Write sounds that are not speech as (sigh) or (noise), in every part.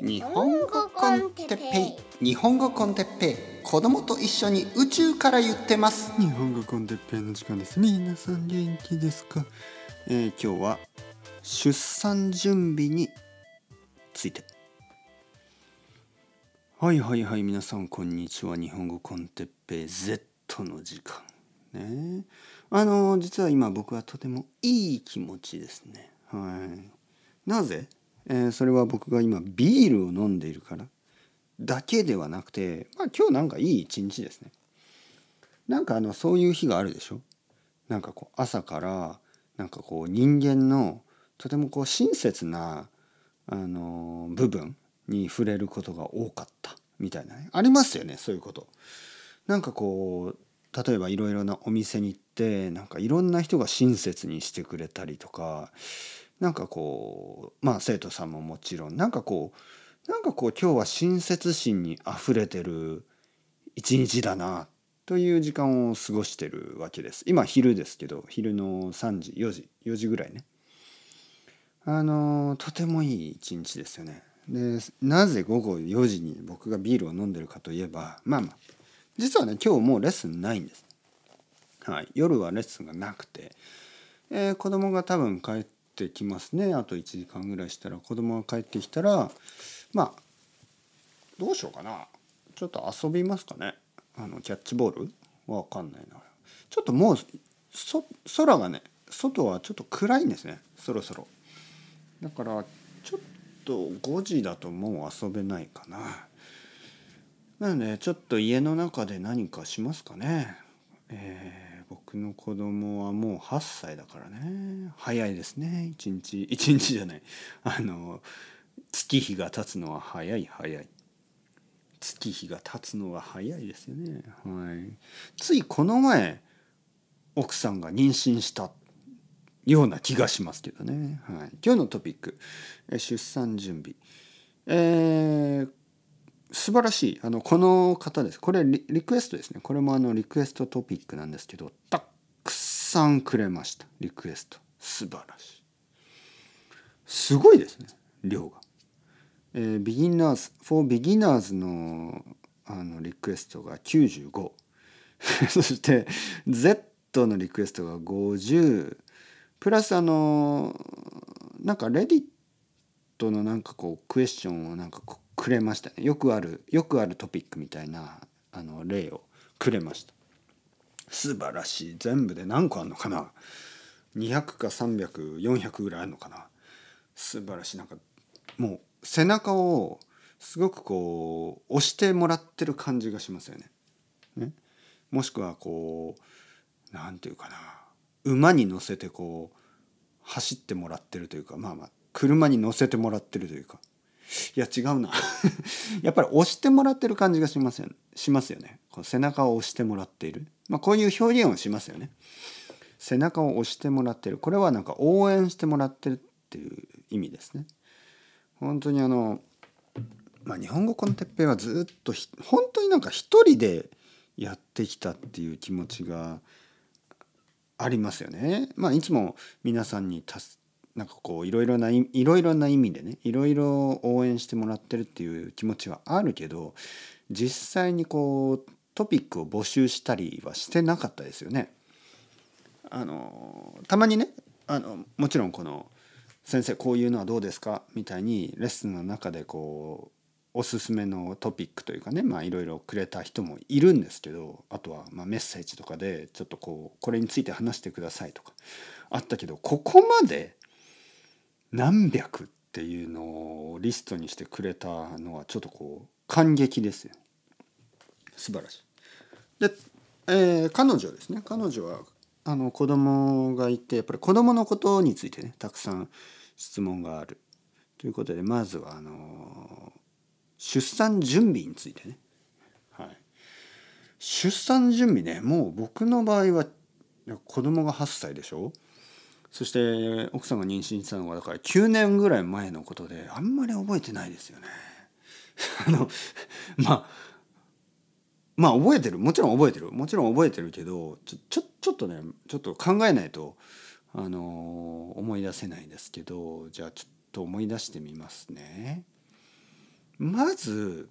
日本語コンテッペイ。日本語コンテッペイ。子供と一緒に宇宙から言ってます。日本語コンテッペイの時間です。皆さん元気ですか、えー、今日は出産準備について。はいはいはい皆さんこんにちは。日本語コンテッペイ Z の時間。ね。あの実は今僕はとてもいい気持ちですね。はい。なぜ？え、それは僕が今ビールを飲んでいるからだけではなくてまあ今日なんかいい一日ですね。なんかあのそういう日があるでしょ？なんかこう朝からなんかこう人間のとてもこう親切なあの部分に触れることが多かったみたいなねありますよねそういうこと。なんかこう例えばいろいろなお店に行ってなんかいろんな人が親切にしてくれたりとかなんかこうまあ生徒さんももちろんなんかこうなんかこう今日は親切心にあふれてる一日だなという時間を過ごしてるわけです。今昼ですけど昼の3時4時4時ぐらいね。あのとてもいい一日ですよね。でなぜ午後4時に僕がビールを飲んでるかといえばまあまあ実はね今日もうレッスンないんです。はい、夜はレッスンがなくて、えー、子供が多分帰っってきますね。あと1時間ぐらいしたら子供が帰ってきたらまあどうしようかな。ちょっと遊びますかね。あのキャッチボール？わかんないな。ちょっともうそ空がね外はちょっと暗いんですね。そろそろ。だからちょっと5時だともう遊べないかな。なのでちょっと家の中で何かしますかね。えー僕の子供はもう8歳だからね。早いですね。一日一日じゃない。あの月日が経つのは早い早い。月日が経つのは早いですよね。はい。ついこの前奥さんが妊娠したような気がしますけどね、はい、今日のトピック出産準備。えー、素晴らしい。あのこの方です。これリクエストですね。これもあのリクエストトピックなんですけどたくさんくれました。リクエスト。素晴らしい。すごいですね。量が、えー、ビギナーズ for beginners のあのリクエストが95そして Z のリクエストが50プラスあのなんかレディットのなんかこうクエスチョンをなんかこうくれました。ねよくあるよくあるトピックみたいなあの例をくれました。素晴らしい。全部で何個あるのかな？200か300400ぐらいあるのかな？素晴らしい。なんかもう背中をすごくこう押してもらってる感じがしますよね。ね？もしくはこう何て言うかな？馬に乗せてこう走ってもらってるというかまあまあ車に乗せてもらってるというか。いや違うな。(laughs) やっぱり押してもらってる感じがしますよねしますよね。こう背中を押してもらっている、まあ、こういう表現をしますよね。背中を押してもらってる。これはなんか応援してもらってるっていう意味ですね。本当にあのまあ日本語コンテッペイはずっと本当になんか一人でやってきたっていう気持ちがありますよね。まあ、いつも皆さんになんかこういろいろないろいろな意味でねいろいろ応援してもらってるっていう気持ちはあるけど実際にこうトピックを募集したりはしてなかったですよね。あのたまにねあのもちろんこの「先生こういうのはどうですか?」みたいにレッスンの中でこうおすすめのトピックというかねまあいろいろくれた人もいるんですけどあとはまメッセージとかでちょっとこうこれについて話してくださいとかあったけどここまで何百っていうのをリストにしてくれたのはちょっとこう感激ですよ素晴らしい。で、えー、彼女ですね。彼女はあの子供がいてやっぱり子供のことについてねたくさん質問があるということでまずはあの出産準備についてね、はい、出産準備ねもう僕の場合は子供が8歳でしょ？そして奥さんが妊娠したのがだから9年ぐらい前のことであんまり覚えてないですよね。(laughs) あのまあまあ覚えてるもちろん覚えてるもちろん覚えてるけどちょちょちょっとねちょっと考えないとあの思い出せないですけどじゃあちょっと思い出してみますね。まず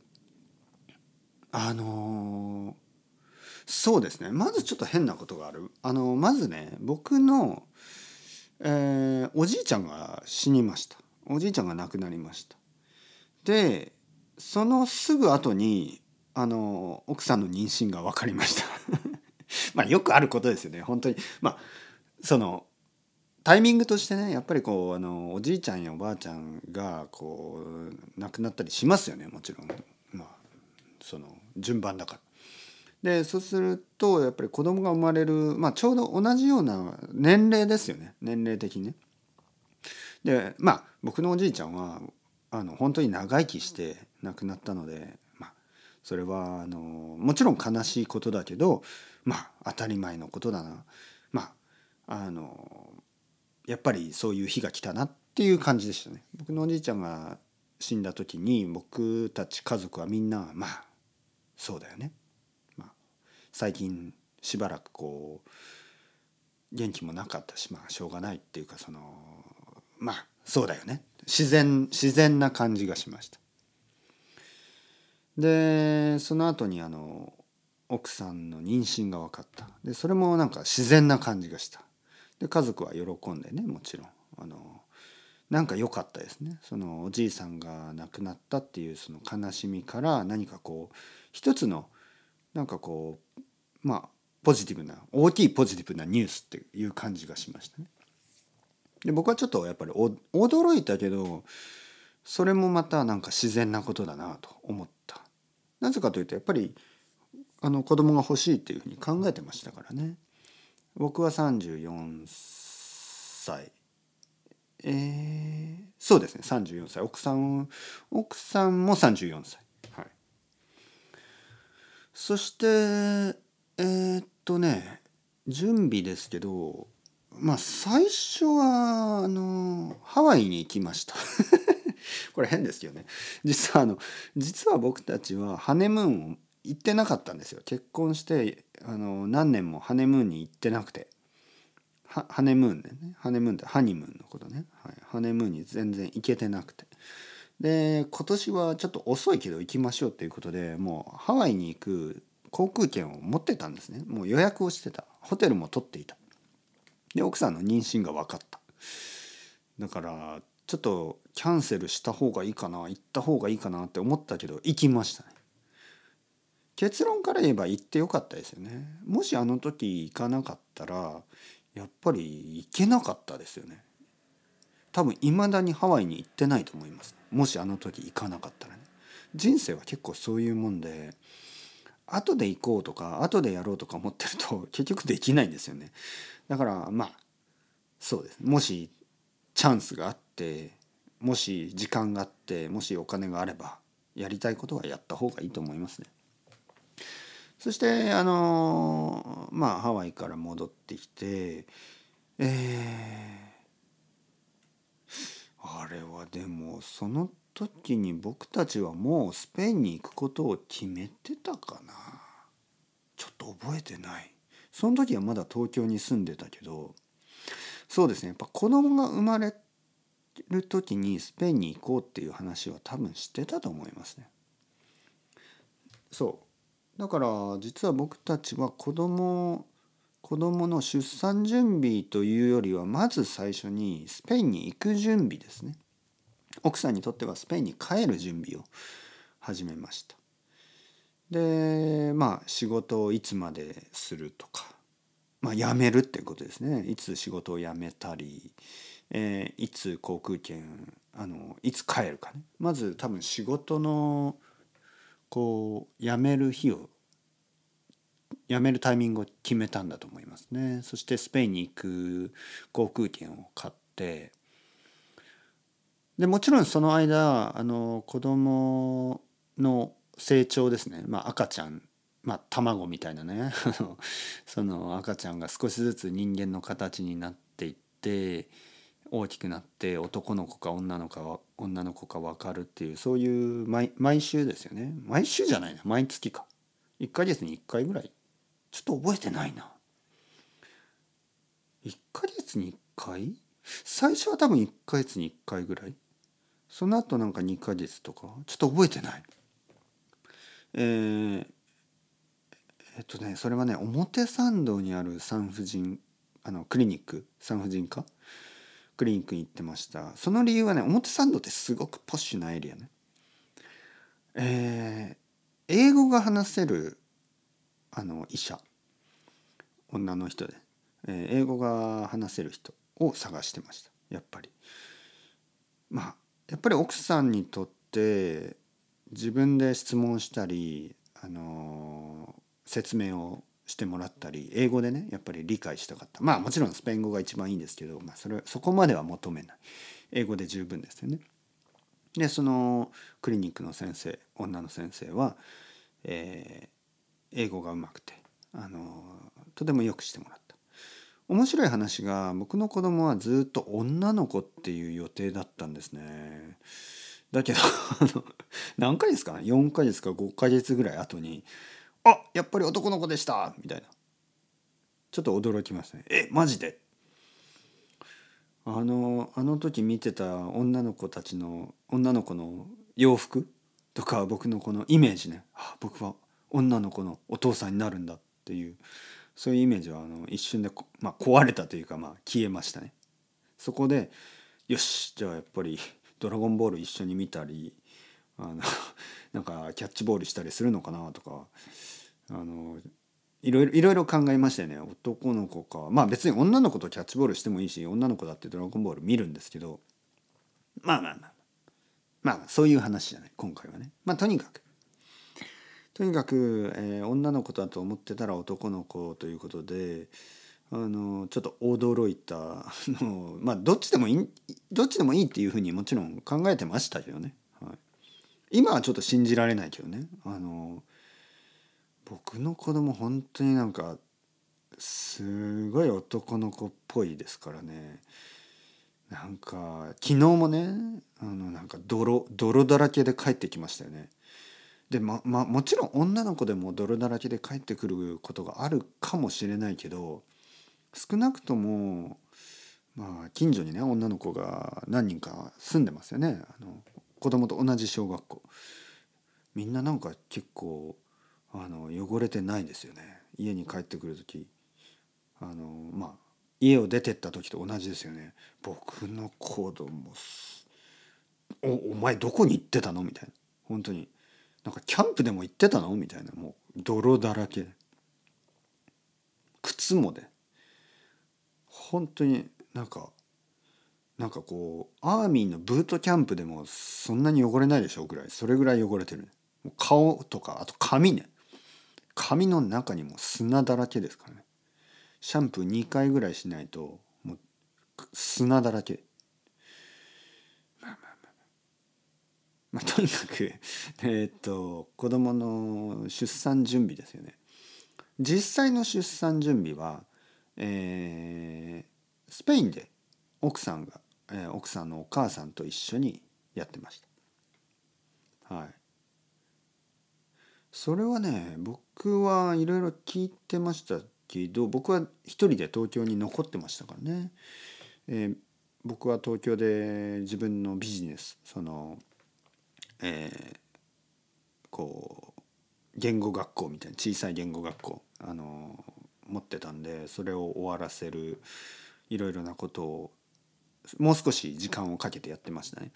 あのそうですねまずちょっと変なことがあるあのまずね僕の、えーおじいちゃんが死にました。おじいちゃんが亡くなりました。でそのすぐ後にあの奥さんの妊娠が分かりました。(laughs) まあよくあることですよね。本当に。まあそのタイミングとしてねやっぱりこうあのおじいちゃんやおばあちゃんがこう亡くなったりしますよね。もちろん。まあその順番だから。でそうするとやっぱり子供が生まれる、まあ、ちょうど同じような年齢ですよね年齢的にね。でまあ僕のおじいちゃんはあの本当に長生きして亡くなったので、まあ、それはあのもちろん悲しいことだけどまあ当たり前のことだなまああのやっぱりそういう日が来たなっていう感じでしたね。僕のおじいちゃんが死んだ時に僕たち家族はみんなまあそうだよね。最近しばらくこう元気もなかったしまあしょうがないっていうかそのまあそうだよね。自然自然な感じがしました。でその後にあの奥さんの妊娠が分かった。でそれもなんか自然な感じがした。で家族は喜んでねもちろん。あのなんか良かったですね。そのおじいさんが亡くなったっていうその悲しみから何かこう一つのなんかこうまあポジティブな大きいポジティブなニュースっていう感じがしましたね。で僕はちょっとやっぱり驚いたけどそれもまたなんか自然なことだなと思った。なぜかというとやっぱりあの子供が欲しいっていうふうに考えてましたからね。僕は34歳えー、そうですね34歳奥さん奥さんも34歳はいそしてえー、っとね準備ですけどまあ最初はあのハワイに行きました。(laughs) これ変ですよね。実はあの実は僕たちはハネムーンを行ってなかったんですよ。結婚してあの何年もハネムーンに行ってなくて。ハネムーンでね。ハネムーンってハニムーンのことね、はい、ハネムーンに全然行けてなくて。で今年はちょっと遅いけど行きましょうっていうことでもうハワイに行く航空券を持ってたんですね。もう予約をしてた。ホテルも取っていた。で奥さんの妊娠が分かった。だからちょっとキャンセルした方がいいかな行った方がいいかなって思ったけど行きましたね。結論から言えば行ってよかったですよね。もしあの時行かなかったらやっぱり行けなかったですよね。多分いまだにハワイに行ってないと思います。もしあの時行かなかったらね。人生は結構そういうもんで後で行こうとか後でやろうとか思ってると (laughs) 結局できないんですよね。だからまあそうです。もしチャンスがあってもし時間があってもしお金があればやりたいことはやった方がいいと思いますね。そしてあのまあハワイから戻ってきてえー、あれはでもその時に僕たちはもうスペインに行くことを決めてたかな。ちょっと覚えてない。その時はまだ東京に住んでたけど。そうですね。やっぱ子供が生まれる時にスペインに行こうっていう話は多分してたと思いますね。そう。だから実は僕たちは子供子供の出産準備というよりはまず最初にスペインに行く準備ですね。奥さんにとってはスペインに帰る準備を始めました。でまあ仕事をいつまでするとかまあ辞めるっていうことですね。いつ仕事を辞めたり、えーいつ航空券あのいつ帰るかね。まず多分仕事のこう辞める日を辞めるタイミングを決めたんだと思いますね。そしてスペインに行く航空券を買ってでもちろんその間あの子供の成長ですね、まあ、赤ちゃん、まあ、卵みたいなね。(laughs) その赤ちゃんが少しずつ人間の形になっていって大きくなって男の子か女の子か女の子か分かるっていうそういう毎毎週ですよね。毎週じゃないな。毎月か。1ヶ月に1回ぐらい。ちょっと覚えてないな。1ヶ月に1回？最初は多分1ヶ月に1回ぐらい。その後なんか2ヶ月とか？ちょっと覚えてない。えー、えっとねそれはね表参道にある産婦人あのクリニック？産婦人科？クリニックに行ってました。その理由はね表参道ってすごくポッシュなエリアね。えー、英語が話せるあの医者。女の人で、えー、英語が話せる人を探してました。やっぱり。まあやっぱり奥さんにとって自分で質問したり、あの、説明をしてもらったり英語でねやっぱり理解したかったまあもちろんスペイン語が一番いいんですけど、まあ、それそこまでは求めない英語で十分ですよね。でそのクリニックの先生女の先生は、えー、英語がうまくて、あの、とてもよくしてもらった。面白い話が僕の子供はずっと女の子っていう予定だったんですね。だけど (laughs) 何回ですか？4ヶ月か？5ヶ月ぐらい後に「あやっぱり男の子でした!」みたいなちょっと驚きましたね「えマジで?」あのあの時見てた女の子たちの女の子の洋服とか僕のこのイメージねあ僕は女の子のお父さんになるんだっていうそういうイメージはあの一瞬で、まあ、壊れたというか、まあ、消えましたね。そこでよしじゃあやっぱり (laughs) ドラゴンボール一緒に見たりあの (laughs) なんかキャッチボールしたりするのかなとかあのいろいろいろいろ考えましたよね。男の子か。まあ別に女の子とキャッチボールしてもいいし女の子だってドラゴンボール見るんですけどまあまあまあまあそういう話じゃない今回はね。まあとにかくとにかく、えー、女の子だと思ってたら男の子ということであのちょっと驚いた。(laughs) のまあどっちでもいいどっちでもいいっていうふうにもちろん考えてましたけどね、はい、今はちょっと信じられないけどね。あの僕の子供本当になんかすごい男の子っぽいですからね。なんか昨日もねあのなんか泥泥だらけで帰ってきましたよね。でままもちろん女の子でも泥だらけで帰ってくることがあるかもしれないけど少なくともまあ近所にね女の子が何人か住んでますよね。あの子供と同じ小学校。みんななんか結構あの汚れてないですよね。家に帰ってくる時。あのまあ家を出てった時と同じですよね。僕の子供おお前どこに行ってたの？みたいな。本当に。なんかキャンプでも行ってたの？みたいな。もう泥だらけ靴もで。本当になんかなんかこうアーミーのブートキャンプでもそんなに汚れないでしょ？うぐらい。それぐらい汚れてる顔とかあと髪ね。髪の中にも砂だらけですからね。シャンプー2回ぐらいしないともう砂だらけまあまあまあまあとにかくえー、っと子供の出産準備ですよね実際の出産準備はえー、スペインで奥さんが、えー、奥さんのお母さんと一緒にやってました。はい。それはね僕はいろいろ聞いてましたけど僕は一人で東京に残ってましたからね。えー、僕は東京で自分のビジネスそのえー、こう言語学校みたいな小さい言語学校あの持ってたんでそれを終わらせるいろいろなことをもう少し時間をかけてやってましたね。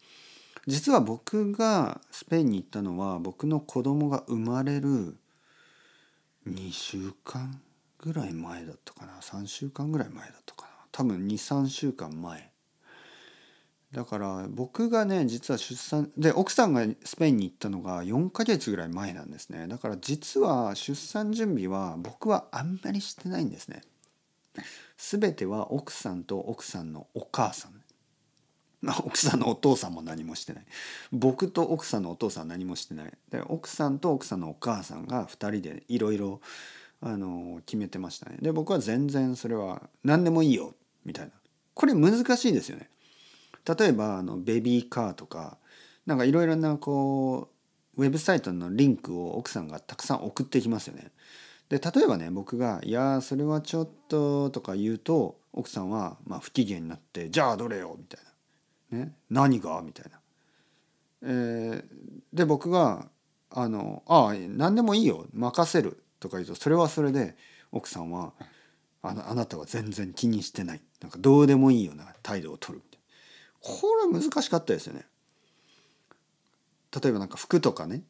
実は僕がスペインに行ったのは僕の子供が生まれる2週間ぐらい前だったかな。3週間ぐらい前だったかな。多分23週間前。だから僕がね実は出産で奥さんがスペインに行ったのが4ヶ月ぐらい前なんですね。だから実は出産準備は僕はあんまりしてないんですね。全ては奥さんと奥さんのお母さん。まあ、奥さんのお父さんも何もしてない。僕と奥さんのお父さん何もしてない。で奥さんと奥さんのお母さんが2人でいろいろ決めてましたね。で僕は全然それは何でもいいよみたいな。これ難しいですよね。例えばあのベビーカーとかなんかいろいろなこうウェブサイトのリンクを奥さんがたくさん送ってきますよね。で例えばね僕が「いやそれはちょっと」とか言うと奥さんはまあ不機嫌になって「じゃあどれよ」みたいな「ね、何が?」みたいな。えーで僕が「あのあ何でもいいよ。任せる」とか言うとそれはそれで奥さんはあ「あなたは全然気にしてない」なんかどうでもいいような態度を取る。これは難しかったですよね。例えばなんか服とかね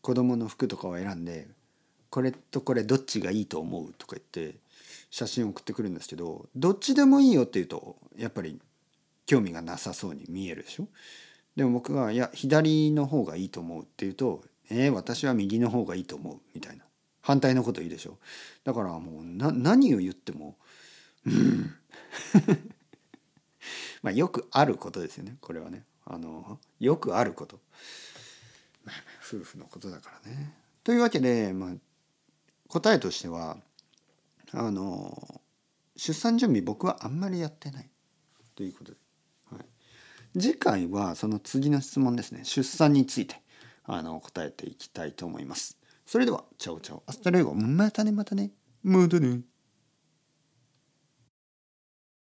子供の服とかを選んで「これとこれどっちがいいと思う?」とか言って写真を送ってくるんですけどどっちでもいいよって言うとやっぱり興味がなさそうに見えるでしょ？でも僕が「いや左の方がいいと思う」って言うと「えー、私は右の方がいいと思う」みたいな反対のこといいでしょ？だからもうな何を言ってもうんまあよくあることですよね。これはね。あのよくあること、まあ、夫婦のことだからね。というわけで、まあ、答えとしてはあの出産準備僕はあんまりやってない。ということで、はい、次回はその次の質問ですね。出産についてあの答えていきたいと思います。それではチャオチャオ。 Hasta luego。またねまたね。またね。